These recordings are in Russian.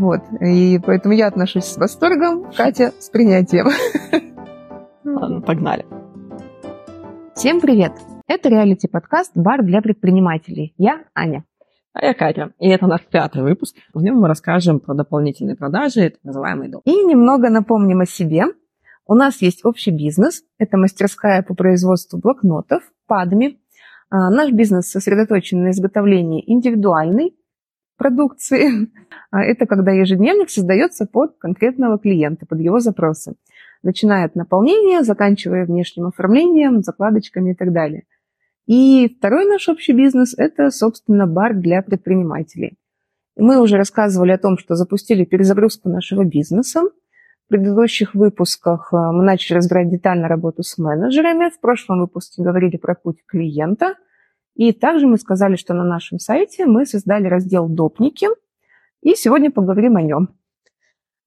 Вот. И поэтому я отношусь с восторгом, Катя с принятием. Ладно, погнали. Всем привет! Это реалити-подкаст «Бар для предпринимателей». Я Аня. А я Катя. И это наш пятый выпуск. В нем мы расскажем про дополнительные продажи, так называемый дом. И немного напомним о себе. У нас есть общий бизнес. Это мастерская по производству блокнотов, падами. А, наш бизнес сосредоточен на изготовлении индивидуальной продукции. А, это когда ежедневник создается под конкретного клиента, под его запросы. Начиная от наполнения, заканчивая внешним оформлением, закладочками и так далее. И второй наш общий бизнес – это, собственно, бар для предпринимателей. Мы уже рассказывали о том, что запустили перезагрузку нашего бизнеса. В предыдущих выпусках а, мы начали разбирать детально работу с менеджерами. В прошлом выпуске говорили про путь клиента – и также мы сказали, что на нашем сайте мы создали раздел «Допники», и сегодня поговорим о нем.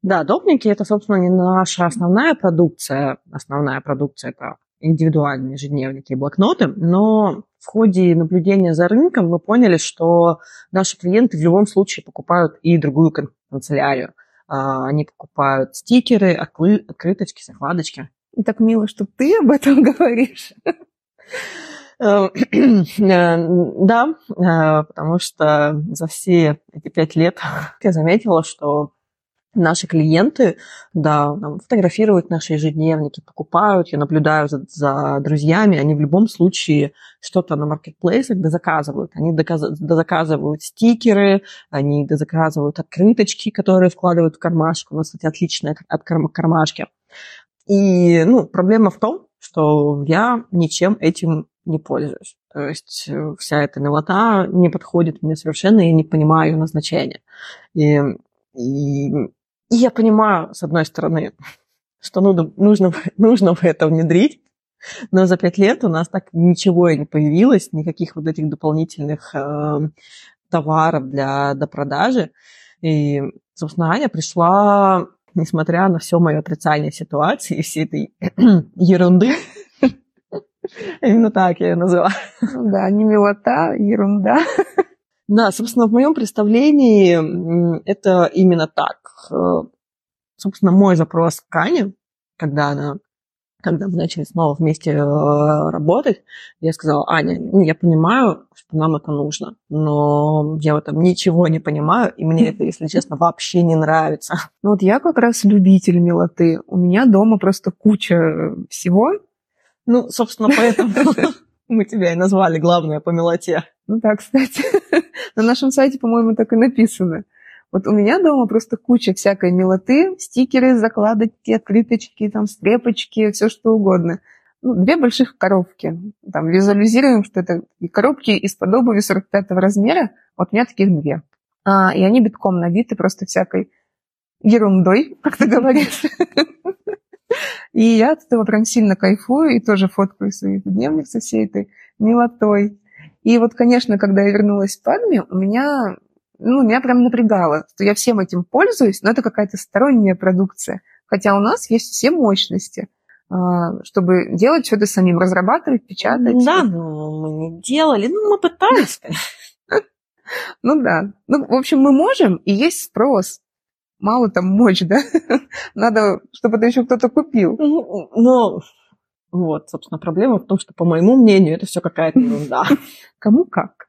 Да, допники – это, собственно, не наша основная продукция. Основная продукция – это индивидуальные ежедневники и блокноты, но в ходе наблюдения за рынком мы поняли, что наши клиенты в любом случае покупают и другую канцелярию. А, они покупают стикеры, открыточки, закладочки. И так мило, что ты об этом говоришь. Э, э, да, э, потому что за все эти пять лет я заметила, что наши клиенты, да, фотографируют наши ежедневники, покупают, я наблюдаю за, за друзьями, они в любом случае что-то на маркетплейсах дозаказывают. Они дозаказывают стикеры, они дозаказывают открыточки, которые вкладывают в кармашку. У нас, кстати, отличные от кармашки. И ну, проблема в том, что я ничем этим не пользуюсь. То есть э, вся эта милота не подходит мне совершенно, я не понимаю назначения. И, и, и я понимаю, с одной стороны, что нужно, нужно, нужно это внедрить, но за пять лет у нас так ничего и не появилось, никаких вот этих дополнительных э, товаров для допродажи. И, собственно, Аня пришла, несмотря на все мое отрицание ситуации и всей этой ерунды, Именно так я ее называю. Ну да, не милота, ерунда. Да, собственно, в моем представлении это именно так. Э, собственно, мой запрос к Ане, когда она когда мы начали снова вместе э, работать, я сказала, Аня, ну, я понимаю, что нам это нужно, но я в этом ничего не понимаю, и мне это, если честно, вообще не нравится. Ну вот я как раз любитель милоты. У меня дома просто куча всего, ну, собственно, поэтому мы тебя и назвали главное по мелоте. Ну да, кстати. На нашем сайте, по-моему, так и написано. Вот у меня дома просто куча всякой милоты, стикеры, закладочки, открыточки, там, скрепочки, все что угодно. Ну, две больших коробки. Там визуализируем, что это коробки из-под обуви 45 размера. Вот у меня таких две. А, и они битком набиты просто всякой ерундой, как ты говоришь. И я от этого прям сильно кайфую и тоже фоткаю свои дневник со всей этой милотой. И вот, конечно, когда я вернулась в Падме, у меня, ну, меня прям напрягало, что я всем этим пользуюсь, но это какая-то сторонняя продукция. Хотя у нас есть все мощности, а, чтобы делать что-то самим, разрабатывать, печатать. Да, но мы не делали, ну, мы пытались. Ну да. Ну, в общем, мы можем, и есть спрос мало там мочь, да? Надо, чтобы это еще кто-то купил. Ну, ну, вот, собственно, проблема в том, что, по моему мнению, это все какая-то ерунда. Кому как.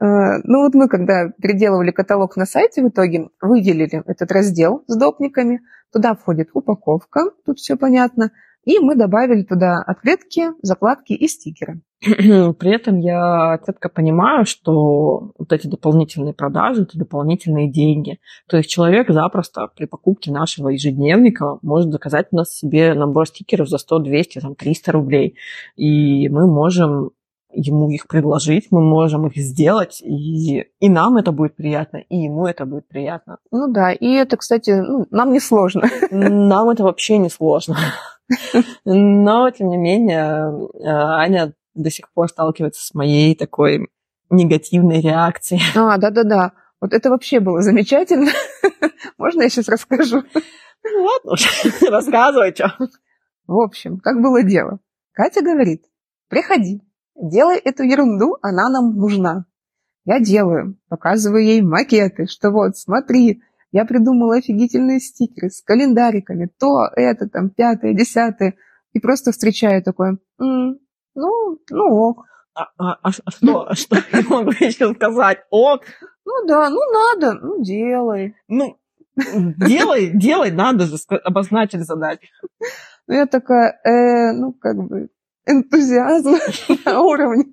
Э, ну вот мы, когда переделывали каталог на сайте, в итоге выделили этот раздел с допниками. Туда входит упаковка, тут все понятно. И мы добавили туда отклетки, закладки и стикеры. При этом я четко понимаю, что вот эти дополнительные продажи, это дополнительные деньги. То есть человек запросто при покупке нашего ежедневника может заказать у нас себе набор стикеров за 100, 200, там, 300 рублей. И мы можем ему их предложить, мы можем их сделать, и, и нам это будет приятно, и ему это будет приятно. Ну да, и это, кстати, ну, нам не сложно. Нам это вообще не сложно. Но, тем не менее, э, Аня до сих пор сталкивается с моей такой негативной реакцией. А, да-да-да. Вот это вообще было замечательно. Можно я сейчас расскажу? Ну, ладно уж, рассказывай, что. В общем, как было дело. Катя говорит, приходи, делай эту ерунду, она нам нужна. Я делаю, показываю ей макеты, что вот, смотри, Я придумала офигительные стикеры с календариками, то, это, там, пятое, десятое. И просто встречаю такое, М, ну, ну ок. А, а, а, а что, а что я могу еще сказать? Ок. Ну да, ну надо, ну делай. Ну, делай, делай, надо же, обозначили задачу. Ну я такая, э, ну как бы, энтузиазм на уровне.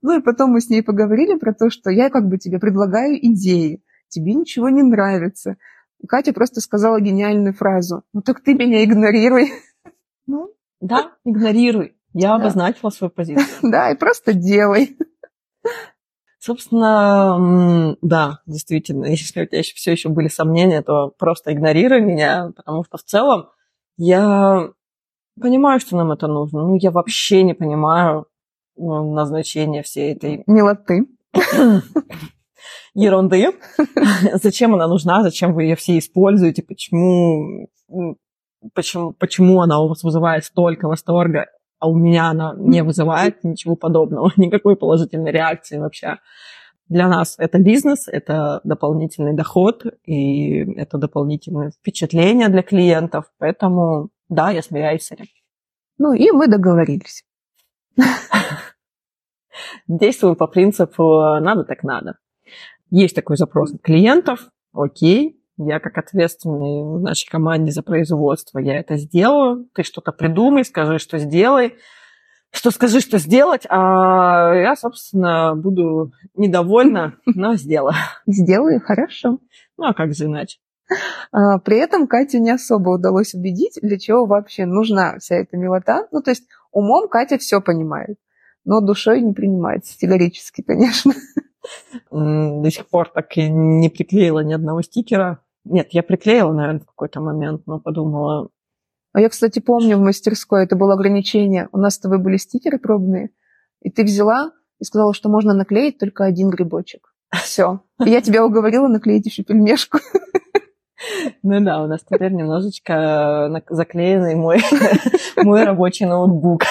Ну и потом мы с ней поговорили про то, что я как бы тебе предлагаю идеи, тебе ничего не нравится. И Катя просто сказала гениальную фразу. Ну так ты меня игнорируй. Ну, да, игнорируй. Я да. обозначила свою позицию. Да, и просто делай. Собственно, да, действительно, если у тебя еще, все еще были сомнения, то просто игнорируй меня, потому что в целом я понимаю, что нам это нужно. Ну, я вообще не понимаю ну, назначения всей этой... Милоты. Ерунды. Зачем она нужна, зачем вы ее все используете, почему, почему, почему она у вас вызывает столько восторга а у меня она не вызывает ничего подобного, никакой положительной реакции вообще. Для нас это бизнес, это дополнительный доход, и это дополнительное впечатление для клиентов, поэтому да, я смиряюсь с этим. Ну и мы договорились. Действую по принципу «надо так надо». Есть такой запрос от клиентов, окей, я как ответственный в нашей команде за производство, я это сделаю. Ты что-то придумай, скажи, что сделай. Что скажи, что сделать, а я, собственно, буду недовольна, но сделаю. Сделаю, хорошо. Ну, а как же иначе? А, при этом Кате не особо удалось убедить, для чего вообще нужна вся эта милота. Ну, то есть умом Катя все понимает, но душой не принимает, категорически, конечно. До сих пор так и не приклеила ни одного стикера. Нет, я приклеила, наверное, в какой-то момент, но подумала... А я, кстати, помню в мастерской, это было ограничение. У нас с тобой были стикеры пробные, и ты взяла и сказала, что можно наклеить только один грибочек. Все. И я тебя уговорила наклеить еще пельмешку. Ну да, у нас теперь немножечко э, заклеенный мой, мой рабочий ноутбук.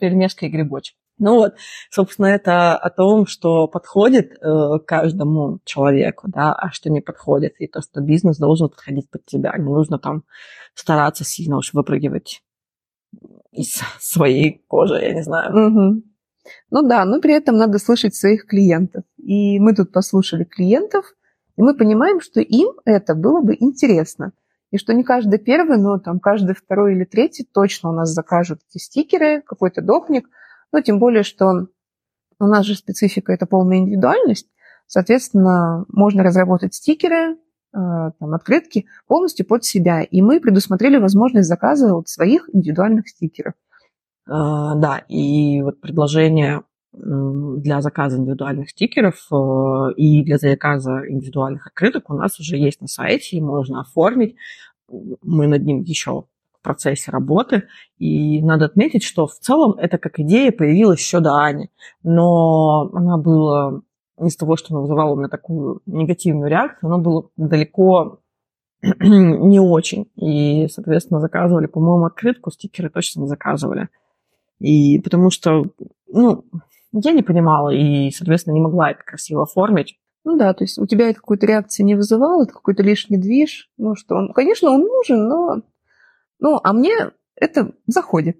Пельмешка и грибочек. Ну вот, собственно, это о том, что подходит э, каждому человеку, да, а что не подходит. И то, что бизнес должен подходить под тебя. Не нужно там стараться сильно уж выпрыгивать из своей кожи, я не знаю. Угу. Ну да, но при этом надо слышать своих клиентов. И мы тут послушали клиентов, и мы понимаем, что им это было бы интересно. И что не каждый первый, но там каждый второй или третий точно у нас закажут эти стикеры, какой-то допник. Ну, тем более, что у нас же специфика – это полная индивидуальность. Соответственно, можно разработать стикеры, э, там, открытки полностью под себя. И мы предусмотрели возможность заказа вот своих индивидуальных стикеров. А, да, и вот предложение для заказа индивидуальных стикеров э, и для заказа индивидуальных открыток у нас уже есть на сайте, и можно оформить. Мы над ним еще процессе работы. И надо отметить, что в целом это как идея появилась еще до Ани. Но она была из того, что она вызывала у меня такую негативную реакцию, она была далеко не очень. И, соответственно, заказывали, по-моему, открытку, стикеры точно не заказывали. И потому что, ну, я не понимала и, соответственно, не могла это красиво оформить. Ну да, то есть у тебя это какой-то реакции не вызывало, это какой-то лишний движ. Ну что, он, конечно, он нужен, но... Ну, а мне это заходит.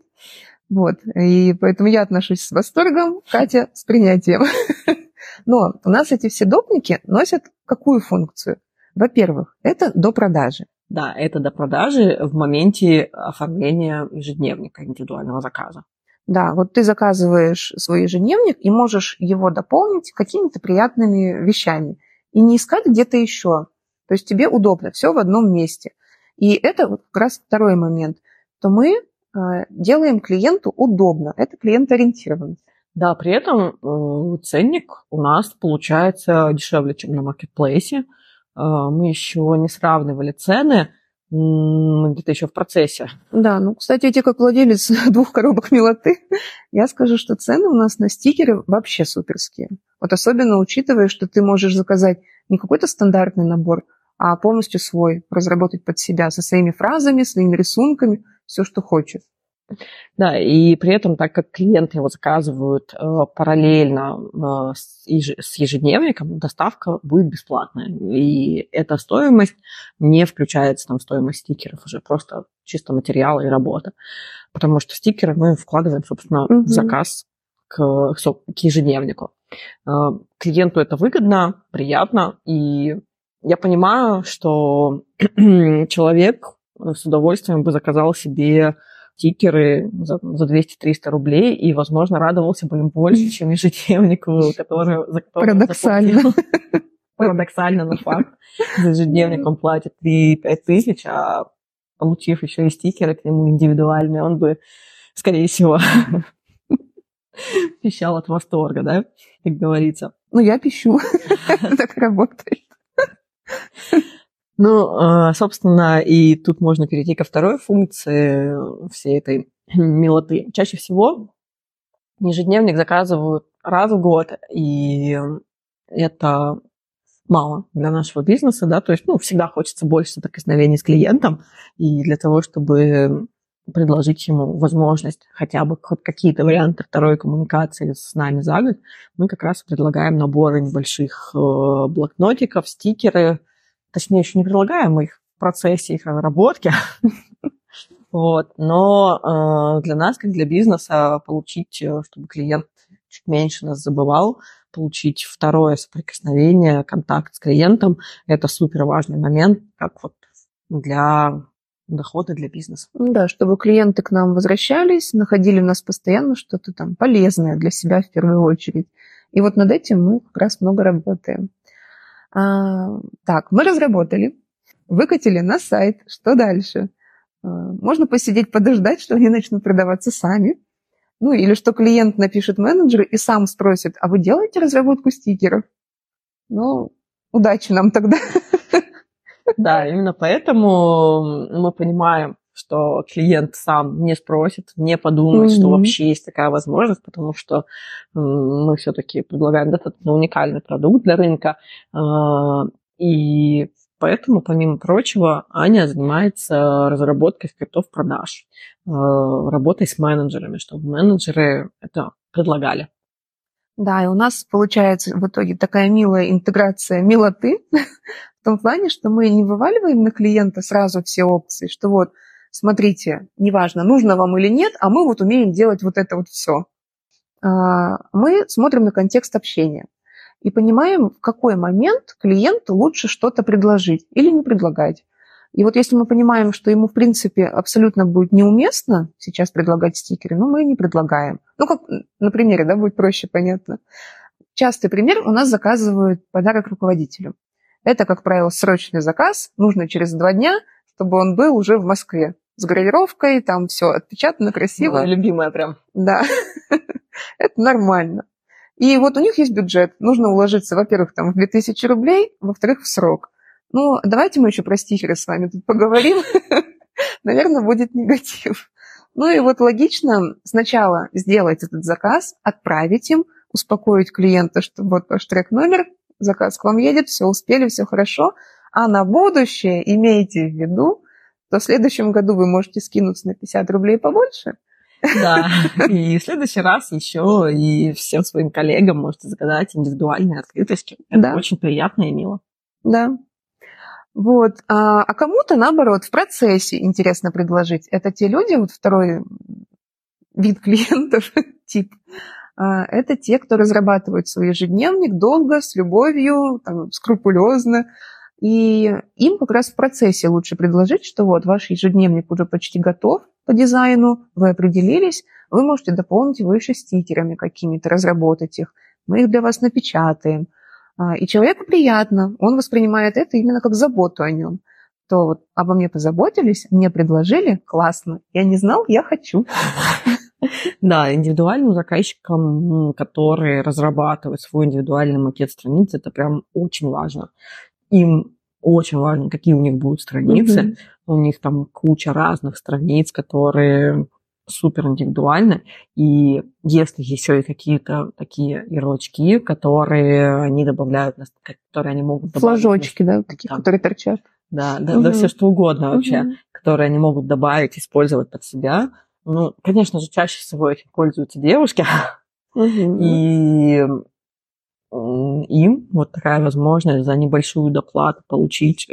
Вот, и поэтому я отношусь с восторгом, Катя с принятием. Но у нас эти все допники носят какую функцию? Во-первых, это до продажи. Да, это до продажи в моменте оформления ежедневника индивидуального заказа. Да, вот ты заказываешь свой ежедневник и можешь его дополнить какими-то приятными вещами. И не искать где-то еще. То есть тебе удобно, все в одном месте. И это вот как раз второй момент. То мы э, делаем клиенту удобно. Это клиент-ориентированность. Да, при этом э, ценник у нас получается дешевле, чем на маркетплейсе. Э, мы еще не сравнивали цены, где-то еще в процессе. Да, ну, кстати, я как владелец двух коробок милоты, я скажу, что цены у нас на стикеры вообще суперские. Вот особенно учитывая, что ты можешь заказать не какой-то стандартный набор, полностью свой, разработать под себя со своими фразами, своими рисунками, все, что хочешь. Да, и при этом, так как клиенты его заказывают э, параллельно э, с, еж, с ежедневником, доставка будет бесплатная. И эта стоимость не включается там, в стоимость стикеров, уже просто чисто материалы и работа. Потому что стикеры мы вкладываем, собственно, mm-hmm. в заказ к, к ежедневнику. Э, клиенту это выгодно, приятно, и я понимаю, что человек с удовольствием бы заказал себе стикеры за, за 200-300 рублей и, возможно, радовался бы им больше, чем ежедневнику, который, за который Парадоксально. Парадоксально, но факт. За ежедневник он платит 3-5 тысяч, а получив еще и стикеры к нему индивидуальные, он бы, скорее всего, пищал от восторга, да, как говорится. Ну, я пищу. Так работает. Ну, а, собственно, и тут можно перейти ко второй функции всей этой милоты. Чаще всего ежедневник заказывают раз в год, и это мало для нашего бизнеса, да, то есть, ну, всегда хочется больше соприкосновений с клиентом, и для того, чтобы предложить ему возможность хотя бы хоть какие-то варианты второй коммуникации с нами за год, мы как раз предлагаем наборы небольших э, блокнотиков, стикеры, точнее, еще не предлагаем мы их в процессе их разработки, вот, но э, для нас, как для бизнеса, получить, э, чтобы клиент чуть меньше нас забывал, получить второе соприкосновение, контакт с клиентом, это супер важный момент, как вот для дохода для бизнеса. Да, чтобы клиенты к нам возвращались, находили у нас постоянно что-то там полезное для себя в первую очередь. И вот над этим мы как раз много работаем. А, так, мы разработали, выкатили на сайт. Что дальше? А, можно посидеть, подождать, что они начнут продаваться сами. Ну, или что клиент напишет менеджеру и сам спросит, а вы делаете разработку стикеров? Ну, удачи нам тогда. Да, именно поэтому мы понимаем, что клиент сам не спросит, не подумает, mm-hmm. что вообще есть такая возможность, потому что мы все-таки предлагаем достаточно уникальный продукт для рынка. А, и поэтому, помимо прочего, Аня занимается разработкой скриптов продаж, а, работой с менеджерами, чтобы менеджеры это предлагали. Да, и у нас получается в итоге такая милая интеграция милоты том плане, что мы не вываливаем на клиента сразу все опции, что вот смотрите, неважно, нужно вам или нет, а мы вот умеем делать вот это вот все. А, мы смотрим на контекст общения и понимаем, в какой момент клиенту лучше что-то предложить или не предлагать. И вот если мы понимаем, что ему, в принципе, абсолютно будет неуместно сейчас предлагать стикеры, ну, мы не предлагаем. Ну, как на примере, да, будет проще, понятно. Частый пример у нас заказывают подарок руководителю. Это, как правило, срочный заказ, нужно через два дня, чтобы он был уже в Москве с гравировкой, там все отпечатано красиво. Ну, любимая прям. Да, это нормально. И вот у них есть бюджет. Нужно уложиться, во-первых, там в 2000 рублей, во-вторых, в срок. Ну, давайте мы еще про стикеры с вами тут поговорим. Наверное, будет негатив. Ну и вот логично сначала сделать этот заказ, отправить им, успокоить клиента, что вот ваш трек-номер, заказ к вам едет, все успели, все хорошо. А на будущее имейте в виду, то в следующем году вы можете скинуться на 50 рублей побольше. Да, и в следующий раз еще и всем своим коллегам можете заказать индивидуальные открыточки. Это да. очень приятно и мило. Да. Вот. А, а кому-то, наоборот, в процессе интересно предложить. Это те люди, вот второй вид клиентов, тип, это те, кто разрабатывают свой ежедневник долго, с любовью, там, скрупулезно, и им как раз в процессе лучше предложить, что вот ваш ежедневник уже почти готов по дизайну, вы определились, вы можете дополнить его еще стикерами какими-то, разработать их. Мы их для вас напечатаем. А, и человеку приятно, он воспринимает это именно как заботу о нем. То вот обо мне позаботились, мне предложили, классно. Я не знал, я хочу. Да, индивидуальным заказчикам, которые разрабатывают свой индивидуальный макет страницы, это прям очень важно им очень важно, какие у них будут страницы. Mm-hmm. У них там куча разных страниц, которые супер индивидуальны. И если еще и какие-то такие ярлычки, которые они добавляют, которые они могут добавить. Флажочки, да, такие, да. которые торчат. Да, да, угу. да все что угодно вообще, угу. которые они могут добавить, использовать под себя, Ну, конечно же, чаще всего этим пользуются девушки. И им вот такая возможность за небольшую доплату получить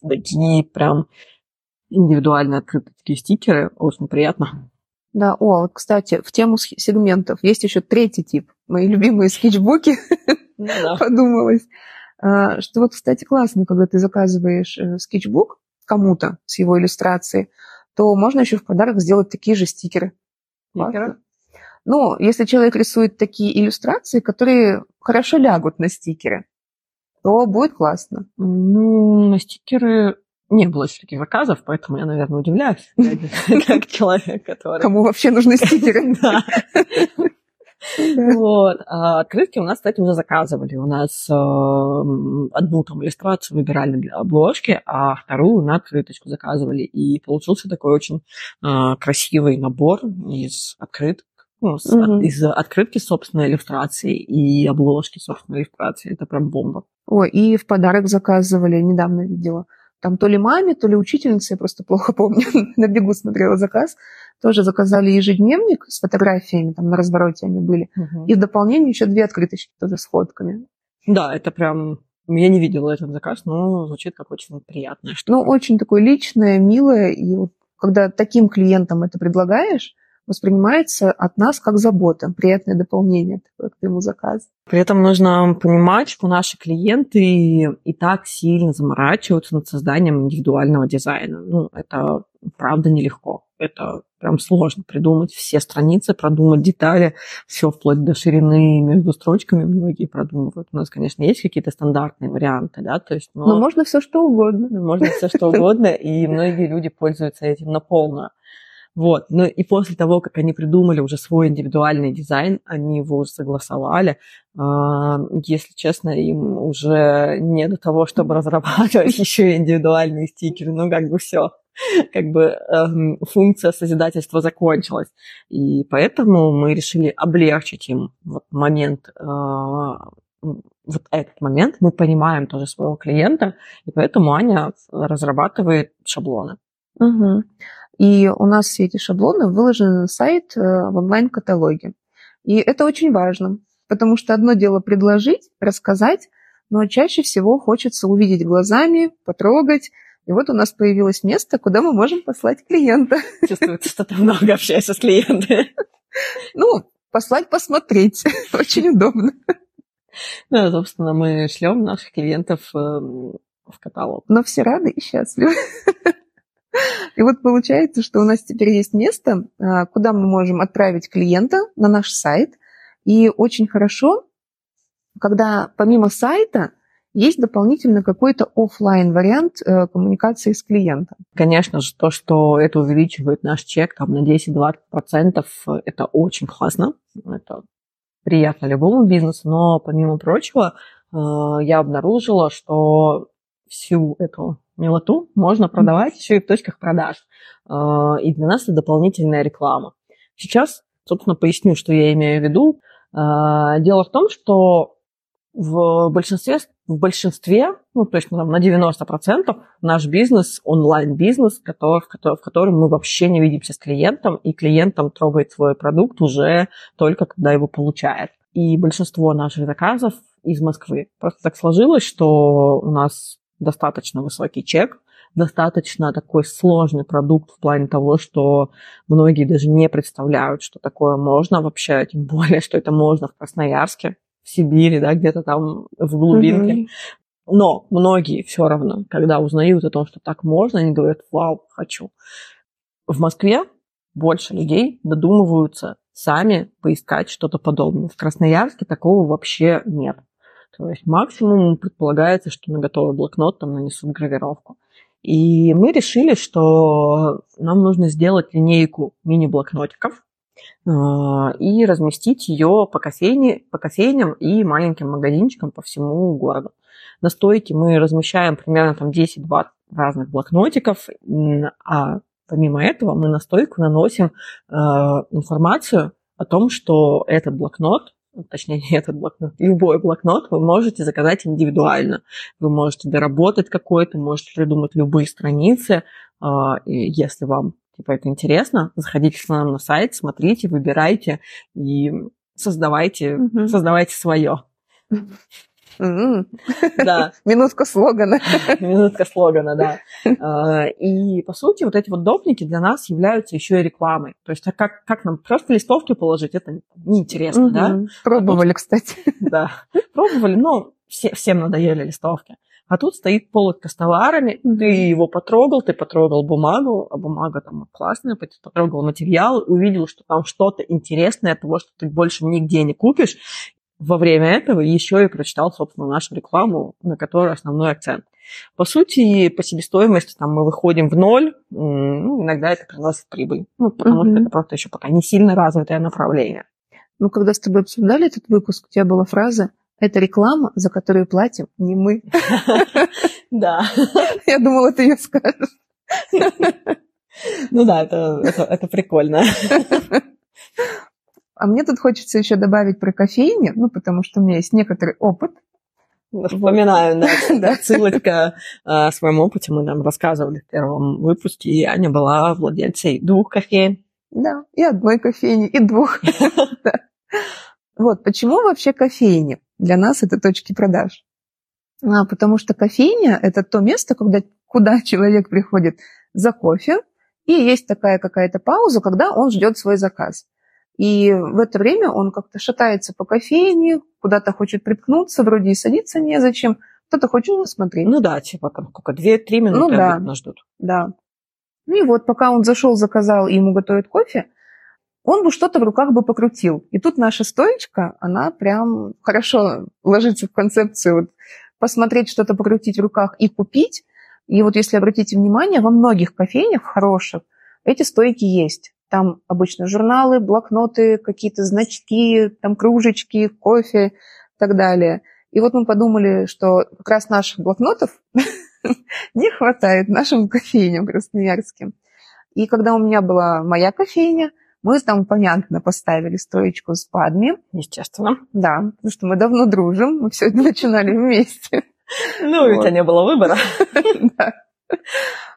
такие прям индивидуально открытые такие стикеры. Очень приятно. Да, о, вот, кстати, в тему сегментов есть еще третий тип. Мои любимые скетчбуки. Ну Подумалось. А, что вот, кстати, классно, когда ты заказываешь э, скетчбук кому-то с его иллюстрацией, то можно еще в подарок сделать такие же стикеры. Стикеры? Ну, если человек рисует такие иллюстрации, которые хорошо лягут на стикеры, то будет классно. Ну, на стикеры не было еще таких заказов, поэтому я, наверное, удивляюсь, как человек, который... Кому вообще нужны стикеры? Да. Вот. А открытки у нас, кстати, уже заказывали. У нас э, одну там иллюстрацию выбирали для обложки, а вторую на открыточку заказывали. И получился такой очень э, красивый набор из открыток. Ну, с, угу. из открытки собственной иллюстрации и обложки собственной иллюстрации. Это прям бомба. Ой, и в подарок заказывали, недавно видела. Там то ли маме, то ли учительнице, я просто плохо помню, на бегу смотрела заказ тоже заказали ежедневник с фотографиями, там на развороте они были. Угу. И в дополнение еще две открыточки тоже с фотками. Да, это прям... Я не видела этот заказ, но звучит как очень приятное. Что ну, очень такое личное, милое. И вот когда таким клиентам это предлагаешь, воспринимается от нас как забота, приятное дополнение такое к твоему заказу. При этом нужно понимать, что наши клиенты и так сильно заморачиваются над созданием индивидуального дизайна. Ну, это правда нелегко. Это прям сложно придумать все страницы, продумать детали, все вплоть до ширины между строчками многие продумывают. У нас, конечно, есть какие-то стандартные варианты, да, то есть... Но, но можно все что угодно. Можно все что угодно, и многие люди пользуются этим на полную. Вот. Ну и после того, как они придумали уже свой индивидуальный дизайн, они его согласовали. А, если честно, им уже не до того, чтобы разрабатывать еще индивидуальные стикеры. Ну, как бы все. Как бы эм, функция созидательства закончилась. И поэтому мы решили облегчить им вот момент э, вот этот момент мы понимаем тоже своего клиента, и поэтому Аня разрабатывает шаблоны. Угу. И у нас все эти шаблоны выложены на сайт э, в онлайн-каталоге. И это очень важно, потому что одно дело предложить, рассказать, но чаще всего хочется увидеть глазами, потрогать. И вот у нас появилось место, куда мы можем послать клиента. Чувствуется, что ты много общаешься с клиентами. Ну, послать посмотреть. Очень удобно. Ну, собственно, мы шлем наших клиентов эм, в каталог. Но все рады и счастливы. И вот получается, что у нас теперь есть место, а, куда мы можем отправить клиента на наш сайт. И очень хорошо, когда помимо сайта есть дополнительно какой-то офлайн вариант э, коммуникации с клиентом. Конечно же, то, что это увеличивает наш чек там, на 10-20%, это очень классно. Это приятно любому бизнесу, но помимо прочего, э, я обнаружила, что всю эту милоту можно продавать еще и в точках продаж. А, и для нас это дополнительная реклама. Сейчас, собственно, поясню, что я имею в виду. А, дело в том, что в большинстве, в большинстве, ну, то есть ну, там, на 90% наш бизнес, онлайн-бизнес, который, в котором мы вообще не видимся с клиентом, и клиентом трогает свой продукт уже только когда его получает. И большинство наших заказов из Москвы. Просто так сложилось, что у нас достаточно высокий чек, достаточно такой сложный продукт в плане того, что многие даже не представляют, что такое можно вообще, тем более, что это можно в Красноярске, в Сибири, да, где-то там в глубинке. Mm-hmm. Но многие все равно, когда узнают о том, что так можно, они говорят, вау, хочу. В Москве больше людей додумываются сами поискать что-то подобное. В Красноярске такого вообще нет. То есть максимум предполагается, что на готовый блокнот там нанесут гравировку. И мы решили, что нам нужно сделать линейку мини-блокнотиков а, и разместить ее по, кофейне, по кофейням и маленьким магазинчикам по всему городу. На стойке мы размещаем примерно там 10-20 разных блокнотиков, а помимо этого мы на стойку наносим э, информацию о том, что этот блокнот точнее, не этот блокнот, любой блокнот вы можете заказать индивидуально. Вы можете доработать какой-то, можете придумать любые страницы, а, если вам типа, это интересно, заходите к нам на сайт, смотрите, выбирайте и создавайте, mm-hmm. создавайте свое. Да. Минутка слогана. Минутка слогана, да. А, и, по сути, вот эти вот допники для нас являются еще и рекламой. То есть, а как, как нам просто листовки положить, это неинтересно, да? Пробовали, кстати. Да, пробовали, но все, всем надоели листовки. А тут стоит полочка с товарами, ты его потрогал, ты потрогал бумагу, а бумага там классная, потрогал материал, увидел, что там что-то интересное, того, что ты больше нигде не купишь. Во время этого еще и прочитал, собственно, нашу рекламу, на которой основной акцент. По сути, по себестоимости там мы выходим в ноль, ну, иногда это приносит прибыль, ну, потому mm-hmm. что это просто еще пока не сильно развитое направление. Ну, когда с тобой обсуждали этот выпуск, у тебя была фраза это реклама, за которую платим не мы. Да. Я думала, ты ее скажешь. Ну да, это, прикольно. А мне тут хочется еще добавить про кофейни, ну, потому что у меня есть некоторый опыт. Вспоминаю, да, да. ссылочка о а, своем опыте. Мы нам рассказывали в первом выпуске, и Аня была владельцей двух кофеин. Да, и одной кофейни, и двух. Вот, почему вообще кофейни? Для нас это точки продаж. А, потому что кофейня – это то место, когда, куда человек приходит за кофе, и есть такая какая-то пауза, когда он ждет свой заказ. И в это время он как-то шатается по кофейне, куда-то хочет приткнуться, вроде и садиться незачем, кто-то хочет посмотреть. Ну да, типа там сколько, две-три минуты ну, да, нас ждут. Да. Ну и вот пока он зашел, заказал, и ему готовят кофе, он бы что-то в руках бы покрутил. И тут наша стоечка, она прям хорошо ложится в концепцию вот, посмотреть что-то, покрутить в руках и купить. И вот если обратите внимание, во многих кофейнях хороших эти стойки есть. Там обычно журналы, блокноты, какие-то значки, там кружечки, кофе и так далее. И вот мы подумали, что как раз наших блокнотов не хватает нашим кофейням красноярским. И когда у меня была моя кофейня, мы там, понятно, поставили стоечку с падми. Естественно. Да, потому что мы давно дружим, мы все это начинали вместе. Ну, у тебя не было выбора. Да.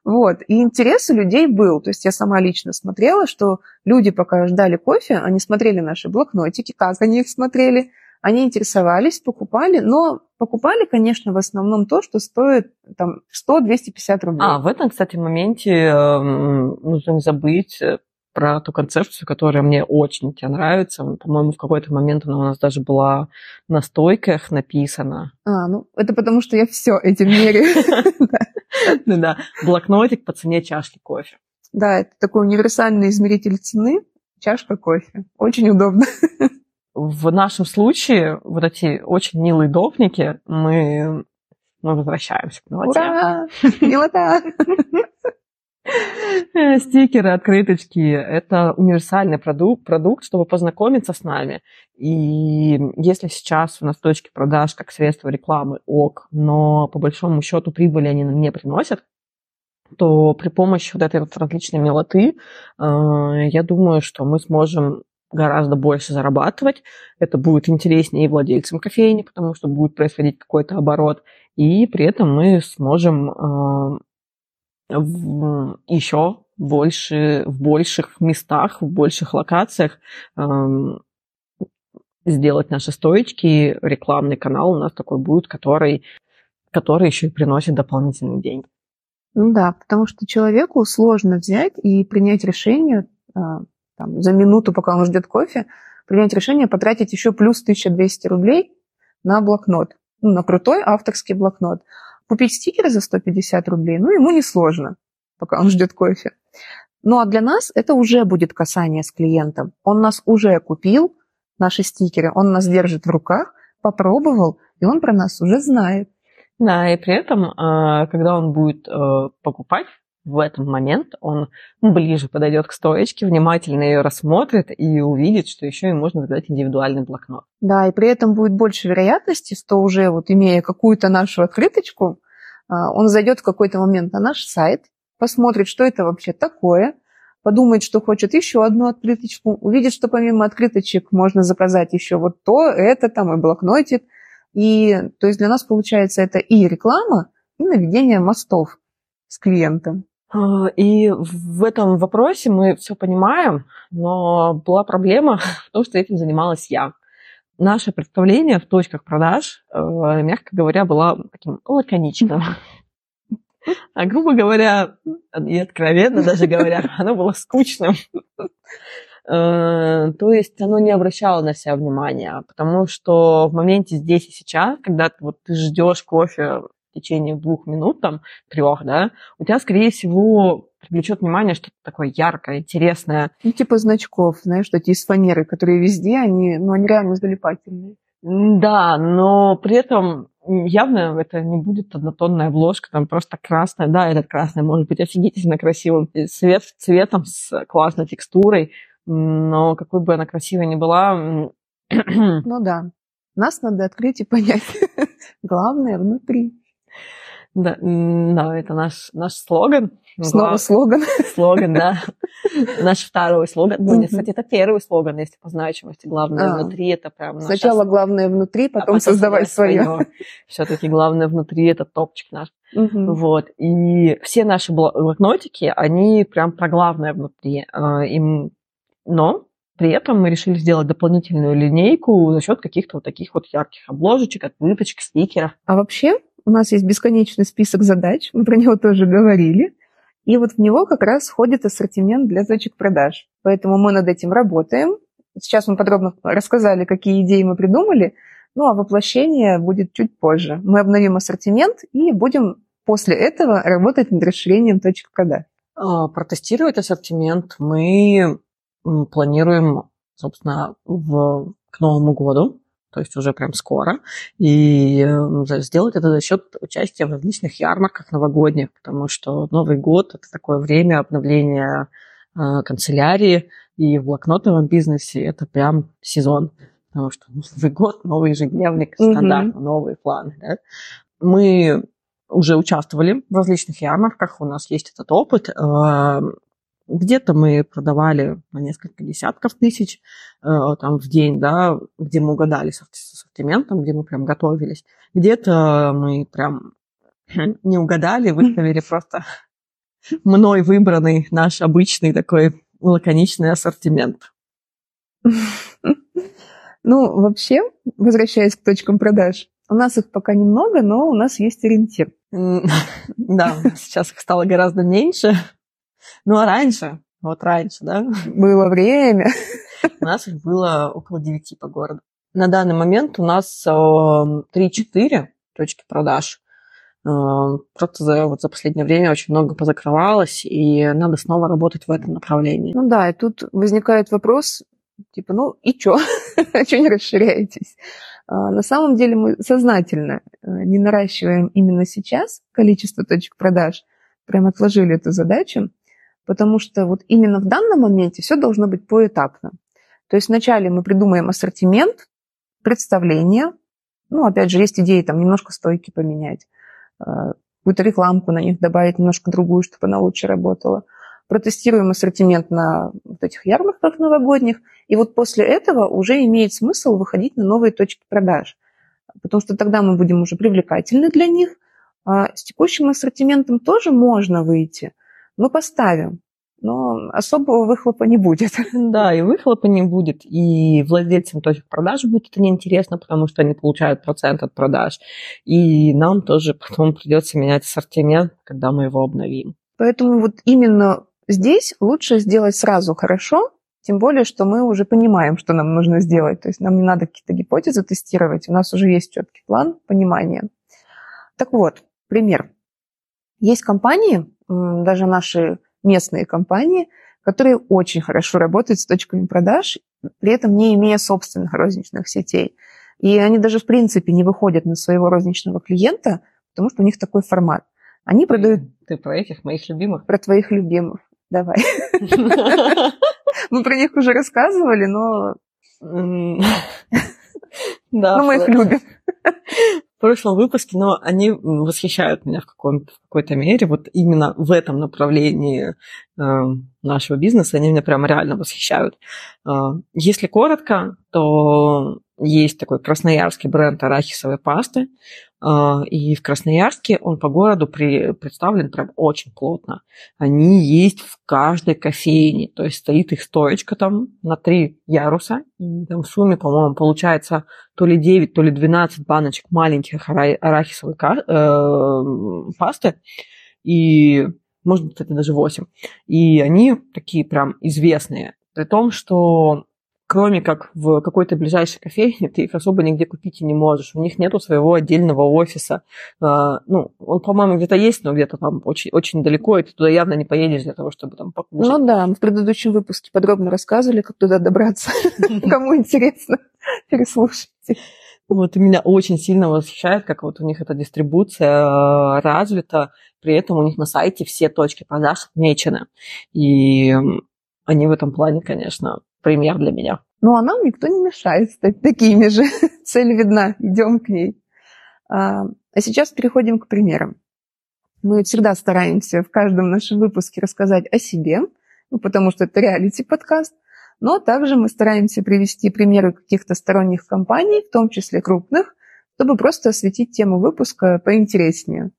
Вот. И интерес у людей был. То есть я сама лично смотрела, что люди, пока ждали кофе, они смотрели наши блокнотики, как они их смотрели, они интересовались, покупали, но покупали, конечно, в основном то, что стоит там 100-250 рублей. А, в этом, кстати, моменте э, нужно не забыть э, про ту концепцию, которая мне очень тебе нравится. По-моему, в какой-то момент она у нас даже была на стойках написана. А, ну это потому, что я все этим меряю. Ну да, блокнотик по цене чашки кофе. Да, это такой универсальный измеритель цены, чашка кофе. Очень удобно. В нашем случае вот эти очень милые допники мы мы возвращаемся к милоте. Ура! Милота! Стикеры, открыточки – это универсальный продукт, продукт, чтобы познакомиться с нами. И если сейчас у нас точки продаж как средство рекламы ок, но по большому счету прибыли они нам не приносят, то при помощи вот этой вот различной милоты, э, я думаю, что мы сможем гораздо больше зарабатывать. Это будет интереснее и владельцам кофейни, потому что будет происходить какой-то оборот. И при этом мы сможем э, в, еще больше, в больших местах, в больших локациях эм, сделать наши стоечки, рекламный канал у нас такой будет, который, который еще и приносит дополнительные деньги. Ну да, потому что человеку сложно взять и принять решение э, там, за минуту, пока он ждет кофе, принять решение потратить еще плюс 1200 рублей на блокнот, ну, на крутой авторский блокнот. Купить стикеры за 150 рублей, ну, ему несложно, пока он ждет кофе. Ну, а для нас это уже будет касание с клиентом. Он нас уже купил, наши стикеры, он нас держит в руках, попробовал, и он про нас уже знает. Да, и при этом, а, когда он будет э, покупать, в этот момент он ближе подойдет к стоечке, внимательно ее рассмотрит и увидит, что еще и можно заказать индивидуальный блокнот. Да, и при этом будет больше вероятности, что уже вот имея какую-то нашу открыточку, а, он зайдет в какой-то момент на наш сайт, посмотрит, что это вообще такое, подумает, что хочет еще одну открыточку, увидит, что помимо открыточек можно заказать еще вот то, это там и блокнотик. И то есть для нас получается это и реклама, и наведение мостов с клиентом. А, и в этом вопросе мы все понимаем, но была проблема в том, что этим занималась я. Наше представление в точках продаж, э, мягко говоря, было таким лаконичным. А грубо говоря, и откровенно даже говоря, оно было скучным. Э, то есть оно не обращало на себя внимания, потому что в моменте здесь и сейчас, когда ты, вот, ты ждешь кофе течение двух минут, там, трех, да, у тебя, скорее всего, привлечет внимание что-то такое яркое, интересное. Ну, типа значков, знаешь, что эти из фанеры, которые везде, они, ну, они реально залипательные. Да, но при этом явно это не будет однотонная обложка, там просто красная. Да, этот красный может быть офигительно красивым цвет, цветом с классной текстурой, но какой бы она красивой ни была... Ну да, нас надо открыть и понять. Главное внутри. Да, да, это наш, наш слоган. Снова слоган. Слоган, да. Наш второй слоган. Ну, нет, кстати, это первый слоган, если по значимости. Главное а, внутри это прям... Сначала наша... главное внутри, потом, а потом создавай свое. свое. Все-таки главное внутри это топчик наш. Угу. Вот. И все наши блокнотики, они прям про главное внутри. А, им... Но при этом мы решили сделать дополнительную линейку за счет каких-то вот таких вот ярких обложечек, отвыточек, стикеров. А вообще у нас есть бесконечный список задач, мы про него тоже говорили. И вот в него как раз входит ассортимент для точек продаж. Поэтому мы над этим работаем. Сейчас мы подробно рассказали, какие идеи мы придумали, ну а воплощение будет чуть позже. Мы обновим ассортимент и будем после этого работать над расширением точек продаж. А, протестировать ассортимент мы планируем, собственно, в, к Новому году то есть уже прям скоро, и сделать это за счет участия в различных ярмарках новогодних, потому что Новый год – это такое время обновления э, канцелярии, и в блокнотовом бизнесе это прям сезон, потому что Новый год, новый ежедневник, стандарт, mm-hmm. новые планы. Да? Мы уже участвовали в различных ярмарках, у нас есть этот опыт. Где-то мы продавали на несколько десятков тысяч э, там, в день, да, где мы угадали с ассортиментом, где мы прям готовились. Где-то мы прям не угадали, выставили просто мной выбранный наш обычный такой лаконичный ассортимент. Ну, вообще, возвращаясь к точкам продаж, у нас их пока немного, но у нас есть ориентир. Да, сейчас их стало гораздо меньше. Ну, а раньше, вот раньше, да? Было время. У нас их было около 9 по городу. На данный момент у нас 3-4 эм, точки продаж. Эм, просто за, вот за последнее время очень много позакрывалось, и надо снова работать в этом направлении. Ну да, и тут возникает вопрос, типа, ну и чё? Чё не расширяетесь? А, на самом деле мы сознательно э, не наращиваем именно сейчас количество точек продаж, прям отложили эту задачу, потому что вот именно в данном моменте все должно быть поэтапно. То есть вначале мы придумаем ассортимент, представление, ну, опять же, есть идеи там немножко стойки поменять, э, какую-то рекламку на них добавить, немножко другую, чтобы она лучше работала. Протестируем ассортимент на вот этих ярмарках новогодних, и вот после этого уже имеет смысл выходить на новые точки продаж, потому что тогда мы будем уже привлекательны для них, а с текущим ассортиментом тоже можно выйти – мы поставим, но особого выхлопа не будет. Да, и выхлопа не будет, и владельцам точек продаж будет это неинтересно, потому что они получают процент от продаж, и нам тоже потом придется менять ассортимент, когда мы его обновим. Поэтому вот именно здесь лучше сделать сразу хорошо, тем более, что мы уже понимаем, что нам нужно сделать. То есть нам не надо какие-то гипотезы тестировать, у нас уже есть четкий план понимания. Так вот, пример. Есть компании, даже наши местные компании, которые очень хорошо работают с точками продаж, при этом не имея собственных розничных сетей. И они даже в принципе не выходят на своего розничного клиента, потому что у них такой формат. Они продают... Ты про этих моих любимых? Про твоих любимых. Давай. Мы про них уже рассказывали, но... Да. Но мы их любим в прошлом выпуске, но они восхищают меня в, каком, в какой-то мере. Вот именно в этом направлении э, нашего бизнеса они меня прямо реально восхищают. Э, если коротко, то есть такой красноярский бренд арахисовой пасты. А, и в Красноярске он по городу при, представлен прям очень плотно. Они есть в каждой кофейне, то есть стоит их стоечка там на три яруса, и там в сумме, по-моему, получается то ли 9, то ли 12 баночек маленьких арахисовой э, пасты, и может, кстати, даже 8. И они такие прям известные. При том, что кроме как в какой-то ближайшей кофейне, ты их особо нигде купить и не можешь. У них нету своего отдельного офиса. А, ну, он, по-моему, где-то есть, но где-то там очень, очень далеко, и ты туда явно не поедешь для того, чтобы там покушать. Ну да, мы в предыдущем выпуске подробно рассказывали, как туда добраться. Кому интересно, переслушайте. Вот и меня очень сильно восхищает, как вот у них эта дистрибуция э, развита, при этом у них на сайте все точки продаж отмечены. И они в этом плане, конечно, пример для меня. Ну, а нам никто не мешает стать такими же. Цель видна, идем к ней. А, а сейчас переходим к примерам. Мы всегда стараемся в каждом нашем выпуске рассказать о себе, ну, потому что это реалити-подкаст, но также мы стараемся привести примеры каких-то сторонних компаний, в том числе крупных, чтобы просто осветить тему выпуска поинтереснее.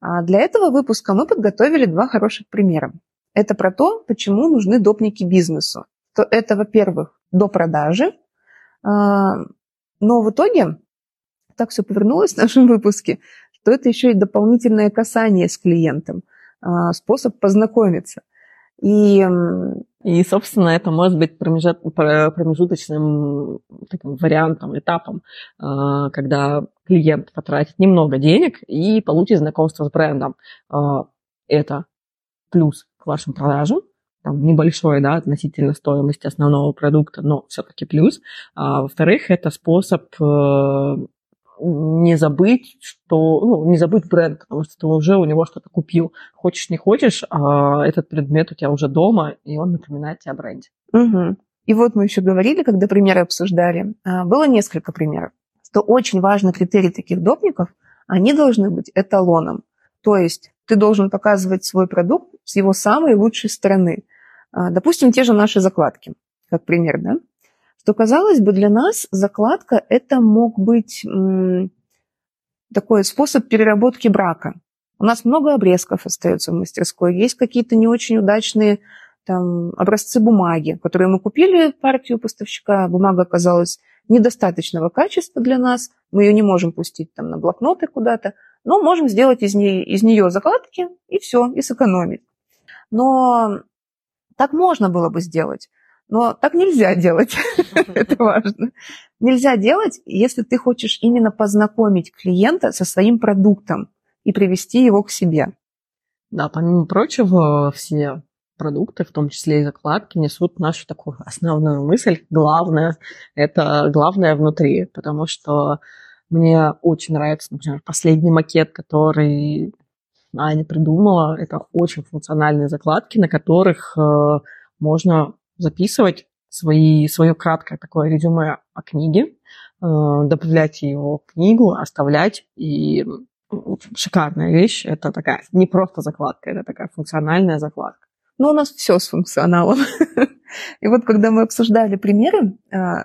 А для этого выпуска мы подготовили два хороших примера. Это про то, почему нужны допники бизнесу. То это, во-первых, до продажи, а, но в итоге так все повернулось в нашем выпуске, что это еще и дополнительное касание с клиентом, а, способ познакомиться. И и, собственно, это может быть промежуточным таким вариантом, этапом, а, когда клиент потратит немного денег и получит знакомство с брендом. Это плюс к вашим продажам, там, небольшой, да, относительно стоимости основного продукта, но все-таки плюс. А, во-вторых, это способ э, не забыть, что, ну, не забыть бренд, потому что ты уже у него что-то купил. Хочешь, не хочешь, а этот предмет у тебя уже дома, и он напоминает тебе о бренде. Угу. И вот мы еще говорили, когда примеры обсуждали, а, было несколько примеров, что очень важный критерий таких допников, они должны быть эталоном. То есть ты должен показывать свой продукт с его самой лучшей стороны. А, допустим, те же наши закладки, как пример, да? что, казалось бы, для нас закладка – это мог быть такой способ переработки брака. У нас много обрезков остается в мастерской, есть какие-то не очень удачные там, образцы бумаги, которые мы купили партию поставщика, бумага оказалась недостаточного качества для нас, мы ее не можем пустить там на блокноты куда-то, но можем сделать из, нее, из нее закладки и все, и сэкономить. Но так можно было бы сделать. Но так нельзя делать, это важно. Нельзя делать, если ты хочешь именно познакомить клиента со своим продуктом и привести его к себе. Да, помимо прочего, все продукты, в том числе и закладки, несут нашу такую основную мысль. Главное, это главное внутри, потому что мне очень нравится, например, последний макет, который Аня придумала. Это очень функциональные закладки, на которых э, можно записывать свои, свое краткое такое резюме о книге, э, добавлять его в книгу, оставлять. И шикарная вещь. Это такая не просто закладка, это такая функциональная закладка. Но у нас все с функционалом. И вот когда мы обсуждали примеры, э,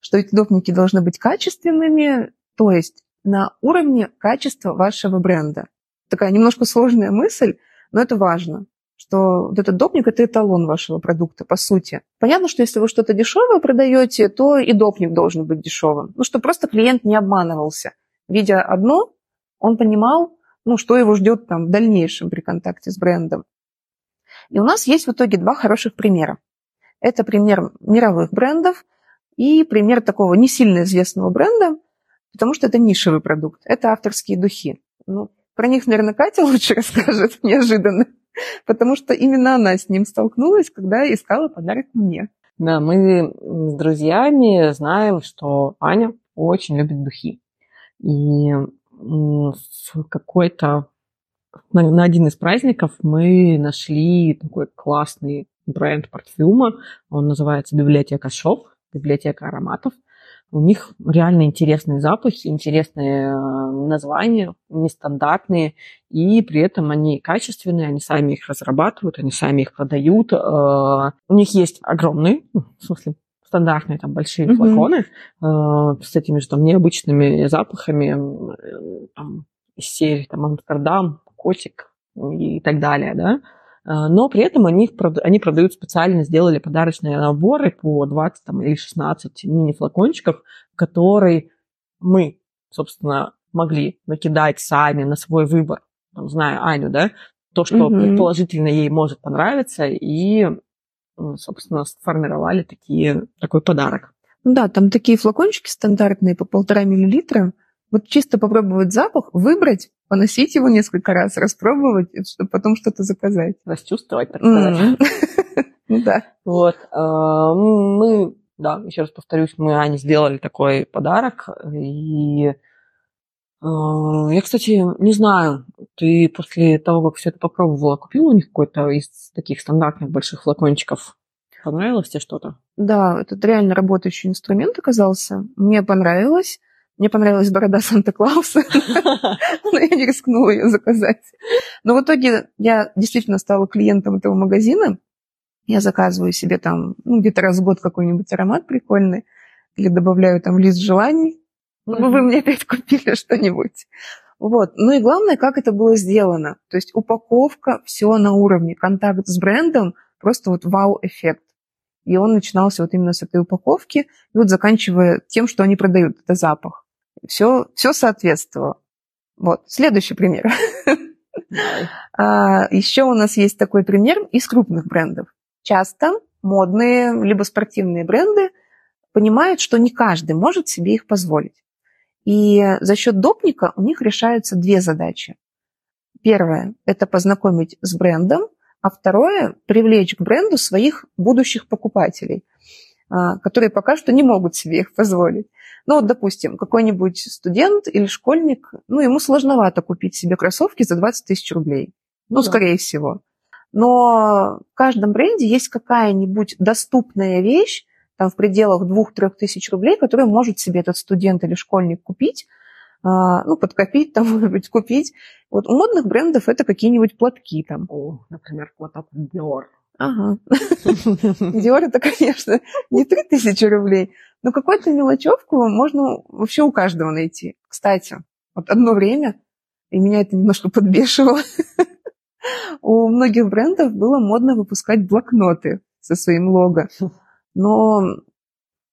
что эти допники должны быть качественными, то есть на уровне качества вашего бренда. Такая немножко сложная мысль, но это важно что вот этот допник – это эталон вашего продукта, по сути. Понятно, что если вы что-то дешевое продаете, то и допник должен быть дешевым. Ну, чтобы просто клиент не обманывался. Видя одно, он понимал, ну, что его ждет там в дальнейшем при контакте с брендом. И у нас есть в итоге два хороших примера. Это пример мировых брендов и пример такого не сильно известного бренда, потому что это нишевый продукт. Это авторские духи. Ну, про них, наверное, Катя лучше расскажет неожиданно потому что именно она с ним столкнулась, когда искала подарок мне. Да, мы с друзьями знаем, что Аня очень любит духи. И в какой-то на, на один из праздников мы нашли такой классный бренд парфюма. Он называется «Библиотека Шов», «Библиотека ароматов». У них реально интересные запахи, интересные э, названия, нестандартные, и при этом они качественные, они сами их разрабатывают, они сами их продают. Э, у них есть огромный, ну, в смысле, стандартные там большие Мгм. флаконы э, с этими же там необычными запахами э, там, из серии там Амстердам, котик и так далее, да. Э, Но при этом они, они продают специально, сделали подарочные наборы по 20 там, или 16 мини-флакончиков, которые мы, собственно, могли накидать сами на свой выбор, там, зная Аню, да, то, что Мгм. предположительно ей может понравиться, и, собственно, сформировали такие, такой подарок. Ну да, там такие флакончики стандартные по полтора миллилитра. Вот чисто попробовать запах, выбрать, поносить его несколько раз, распробовать, чтобы потом что-то заказать. Расчувствовать, так сказать. Ну да. Вот. э, Мы, да, еще раз повторюсь, мы Ане сделали такой подарок. И э, я, кстати, не знаю, ты после того, как все это попробовала, купила у них какой-то из таких стандартных больших флакончиков? Понравилось тебе что-то? Да, этот реально работающий инструмент оказался. Мне понравилось. Мне понравилась борода Санта-Клауса, но я не рискнула ее заказать. Но в итоге я действительно стала клиентом этого магазина. Я заказываю себе там ну, где-то раз в год какой-нибудь аромат прикольный или добавляю там лист желаний, чтобы вы мне опять купили что-нибудь. Вот. Ну и главное, как это было сделано. То есть упаковка, все на уровне, контакт с брендом, просто вот вау-эффект. И он начинался вот именно с этой упаковки, и вот заканчивая тем, что они продают, это запах. Все, все соответствовало. Вот. Следующий пример. А, еще у нас есть такой пример из крупных брендов. Часто модные либо спортивные бренды понимают, что не каждый может себе их позволить. И за счет допника у них решаются две задачи. Первое – это познакомить с брендом, а второе – привлечь к бренду своих будущих покупателей, которые пока что не могут себе их позволить. Ну вот, допустим, какой-нибудь студент или школьник, ну, ему сложновато купить себе кроссовки за 20 тысяч рублей. Ну, Ну да. скорее всего. Но в каждом бренде есть какая-нибудь доступная вещь, там в пределах 2-3 тысяч рублей, которую может себе этот студент или школьник купить, а, ну, подкопить, там, может быть, купить. Вот у модных брендов это какие-нибудь платки там. О, например, платок Dior. Ага. Диор это, конечно, не 3000 рублей, но какую-то мелочевку можно вообще у каждого найти. Кстати, вот одно время, и меня это немножко подбешивало, у многих брендов было модно выпускать блокноты со своим лого. Но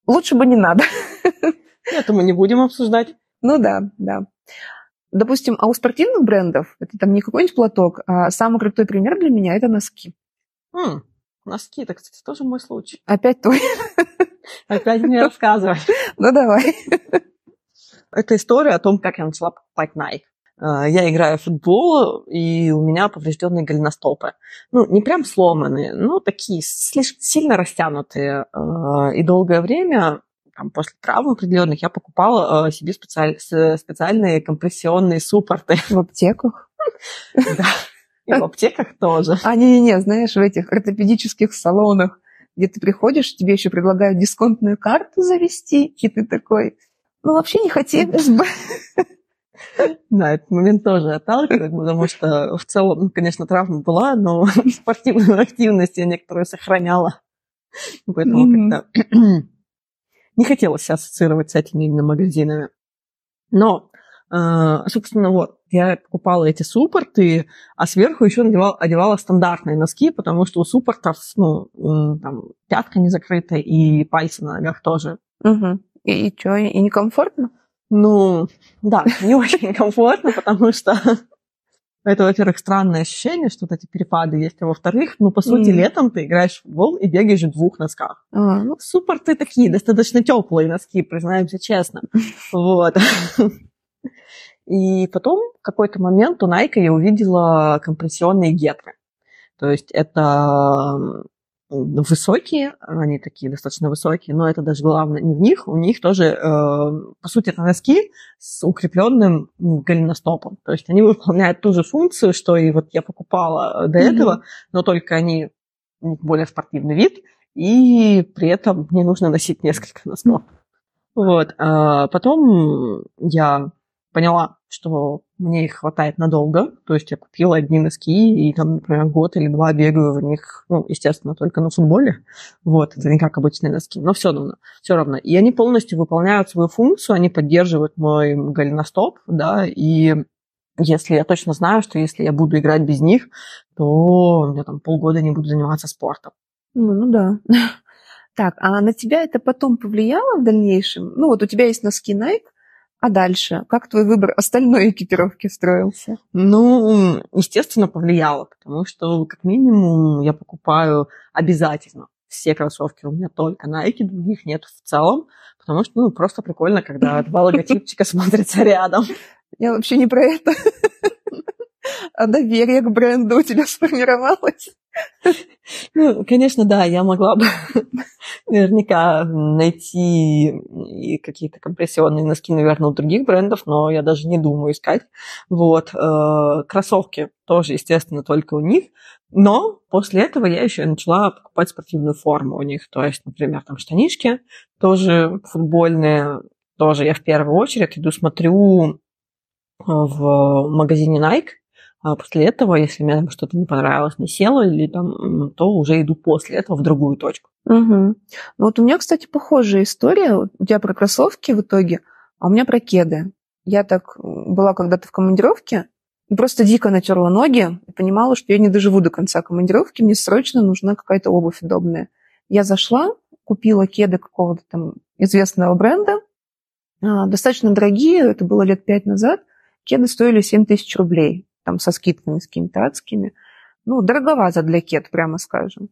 лучше бы не надо. Это мы не будем обсуждать. Ну да, да. Допустим, а у спортивных брендов, это там не какой-нибудь платок, а самый крутой пример для меня – это носки. М, Носки, это, кстати, тоже мой случай. Опять твой. Опять мне рассказывай. Ну давай. Это история о том, как я начала покупать Nike. Э, Я играю в футбол, и у меня поврежденные голеностопы. Ну, не прям сломанные, но такие слишком сильно растянутые. Э, И долгое время, там, после травм определенных, я покупала э, себе специаль- специальные компрессионные суппорты. В аптеках. Да. И в аптеках тоже. А, не-не-не, знаешь, в этих ортопедических салонах, где ты приходишь, тебе еще предлагают дисконтную карту завести, и ты такой, ну, вообще не хотелось бы. Да, этот момент тоже отталкивает, потому что в целом, ну, конечно, травма была, но спортивную активность я некоторую сохраняла. Поэтому Мгм. как-то не хотелось ассоциировать с этими именно магазинами. Но, э, собственно, вот, я покупала эти суппорты, а сверху еще надевала, одевала стандартные носки, потому что у суппортов, ну, там, пятка не закрыта, и пальцы на ногах тоже Мгм. И, и что, и некомфортно? ну, да, не очень комфортно, потому что это, во-первых, странное ощущение, что вот эти перепады есть, а во-вторых, ну, по сути, летом ты играешь в футбол и бегаешь в двух носках. А, ну, Супер ты такие, достаточно теплые носки, признаемся честно. Вот. И потом в какой-то момент у Nike я увидела компрессионные гетры. То есть это высокие, они такие достаточно высокие, но это даже главное не в них, у них тоже, э, по сути, это носки с укрепленным голеностопом. То есть они выполняют ту же функцию, что и вот я покупала до этого, но только они у них более спортивный вид, и при этом мне нужно носить несколько носков. Вот. а Потом я поняла, что мне их хватает надолго. То есть я купила одни носки, и там, например, год или два бегаю в них, ну, естественно, только на футболе. Вот, это не как обычные носки, но все равно, все равно. И они полностью выполняют свою функцию, они поддерживают мой голеностоп, да, и если я точно знаю, что если я буду играть без них, то я там полгода не буду заниматься спортом. Ну, ну да. Так, а на тебя это потом повлияло в дальнейшем? Ну вот у тебя есть носки Nike, а дальше? Как твой выбор остальной экипировки строился? Ну, естественно, повлияло, потому что, как минимум, я покупаю обязательно все кроссовки у меня только Nike, других нет в целом, потому что, ну, просто прикольно, когда два логотипчика смотрятся рядом. Я вообще не про это. А доверие к бренду у тебя сформировалось? Ну, конечно, да, я могла бы наверняка найти какие-то компрессионные носки, наверное, у других брендов, но я даже не думаю искать. Вот. Э, кроссовки тоже, естественно, только у них. Но после этого я еще начала покупать спортивную форму у них. То есть, например, там штанишки тоже футбольные. Тоже я в первую очередь иду смотрю в магазине Nike, а после этого, если мне там что-то не понравилось, не село, или там, то уже иду после этого в другую точку. Угу. Ну вот у меня, кстати, похожая история. У тебя про кроссовки в итоге, а у меня про кеды. Я так была когда-то в командировке, и просто дико натерла ноги и понимала, что я не доживу до конца командировки, мне срочно нужна какая-то обувь удобная. Я зашла, купила кеды какого-то там известного бренда, а, достаточно дорогие, это было лет пять назад, кеды стоили 7 тысяч рублей там со скидками с какими-то адскими. Ну, дороговато для кед, прямо скажем.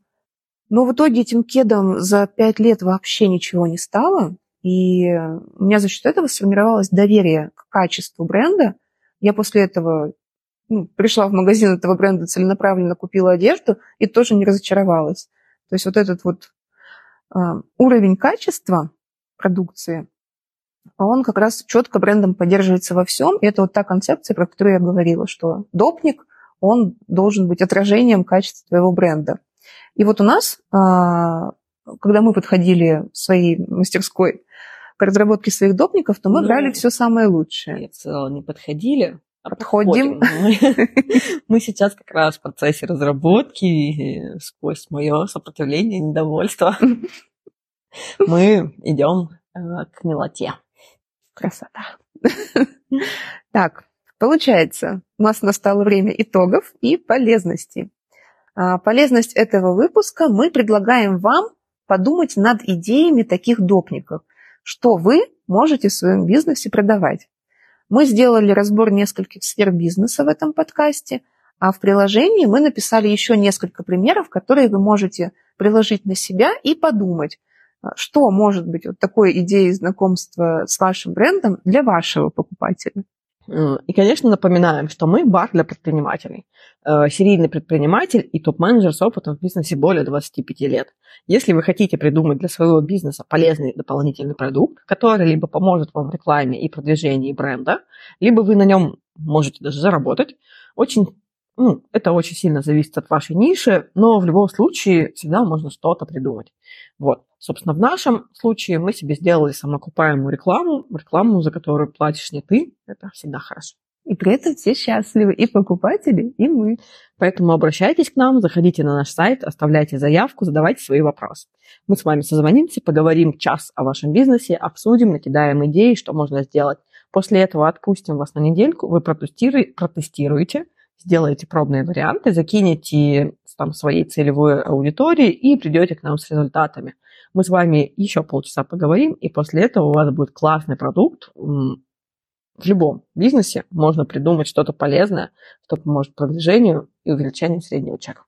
Но в итоге этим кедом за пять лет вообще ничего не стало. И у меня за счет этого сформировалось доверие к качеству бренда. Я после этого ну, пришла в магазин этого бренда, целенаправленно купила одежду и тоже не разочаровалась. То есть вот этот вот э, уровень качества продукции, он как раз четко брендом поддерживается во всем. И это вот та концепция, про которую я говорила, что допник, он должен быть отражением качества твоего бренда. И вот у нас, а, когда мы подходили в своей мастерской к разработке своих допников, то мы ну, брали все самое лучшее. Нет, не подходили, а подходим. Мы сейчас как раз в процессе разработки, сквозь мое сопротивление, недовольство, мы идем э, к милоте. Красота. Так, получается, у нас настало время итогов и полезностей. А, полезность этого выпуска мы предлагаем вам подумать над идеями таких допников, что вы можете в своем бизнесе продавать. Мы сделали разбор нескольких сфер бизнеса в этом подкасте, а в приложении мы написали еще несколько примеров, которые вы можете приложить на себя и подумать, что может быть вот такой идеей знакомства с вашим брендом для вашего покупателя? И, конечно, напоминаем, что мы бар для предпринимателей. Э, серийный предприниматель и топ-менеджер с опытом в бизнесе более 25 лет. Если вы хотите придумать для своего бизнеса полезный дополнительный продукт, который либо поможет вам в рекламе и продвижении бренда, либо вы на нем можете даже заработать, очень ну, это очень сильно зависит от вашей ниши, но в любом случае всегда можно что-то придумать. Вот. Собственно, в нашем случае мы себе сделали самоокупаемую рекламу, рекламу, за которую платишь не ты. Это всегда хорошо. И при этом все счастливы, и покупатели, и мы. Поэтому обращайтесь к нам, заходите на наш сайт, оставляйте заявку, задавайте свои вопросы. Мы с вами созвонимся, поговорим час о вашем бизнесе, обсудим, накидаем идеи, что можно сделать. После этого отпустим вас на недельку, вы протестируете, сделаете пробные варианты, закинете там своей целевой аудитории и придете к нам с результатами. Мы с вами еще полчаса поговорим, и после этого у вас будет классный продукт. В любом бизнесе можно придумать что-то полезное, что поможет продвижению и увеличению среднего чека.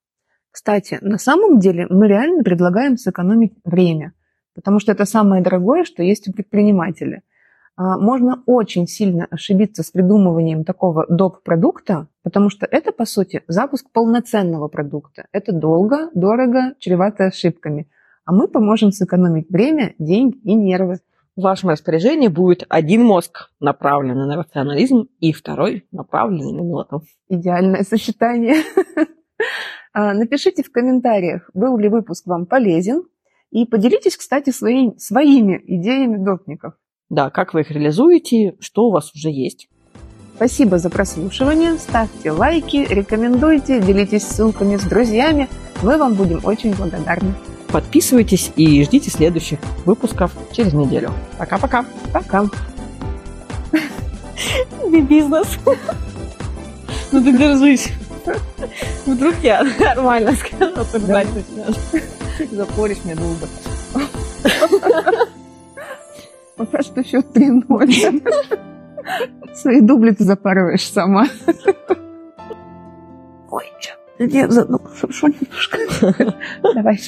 Кстати, на самом деле мы реально предлагаем сэкономить время, потому что это самое дорогое, что есть у предпринимателя – можно очень сильно ошибиться с придумыванием такого доп-продукта, потому что это, по сути, запуск полноценного продукта. Это долго, дорого, чревато ошибками. А мы поможем сэкономить время, деньги и нервы. В вашем распоряжении будет один мозг, направленный на рационализм, и второй, направленный на милоту. Идеальное сочетание. А, напишите в комментариях, был ли выпуск вам полезен, и поделитесь, кстати, свои, своими идеями допников. Да, как вы их реализуете, что у вас уже есть. Спасибо за прослушивание. Ставьте лайки, рекомендуйте, делитесь ссылками с друзьями. Мы вам будем очень благодарны. Подписывайтесь и ждите следующих выпусков через неделю. Пока-пока. Пока. Бизнес. Ну ты держись. Вдруг я нормально сказала, ты брать начнешь. Запоришь мне долго. Пока что еще 3-0. Свои дубли ты запарываешь сама. Ой, что? Нет, ну, хорошо немножко. Давай.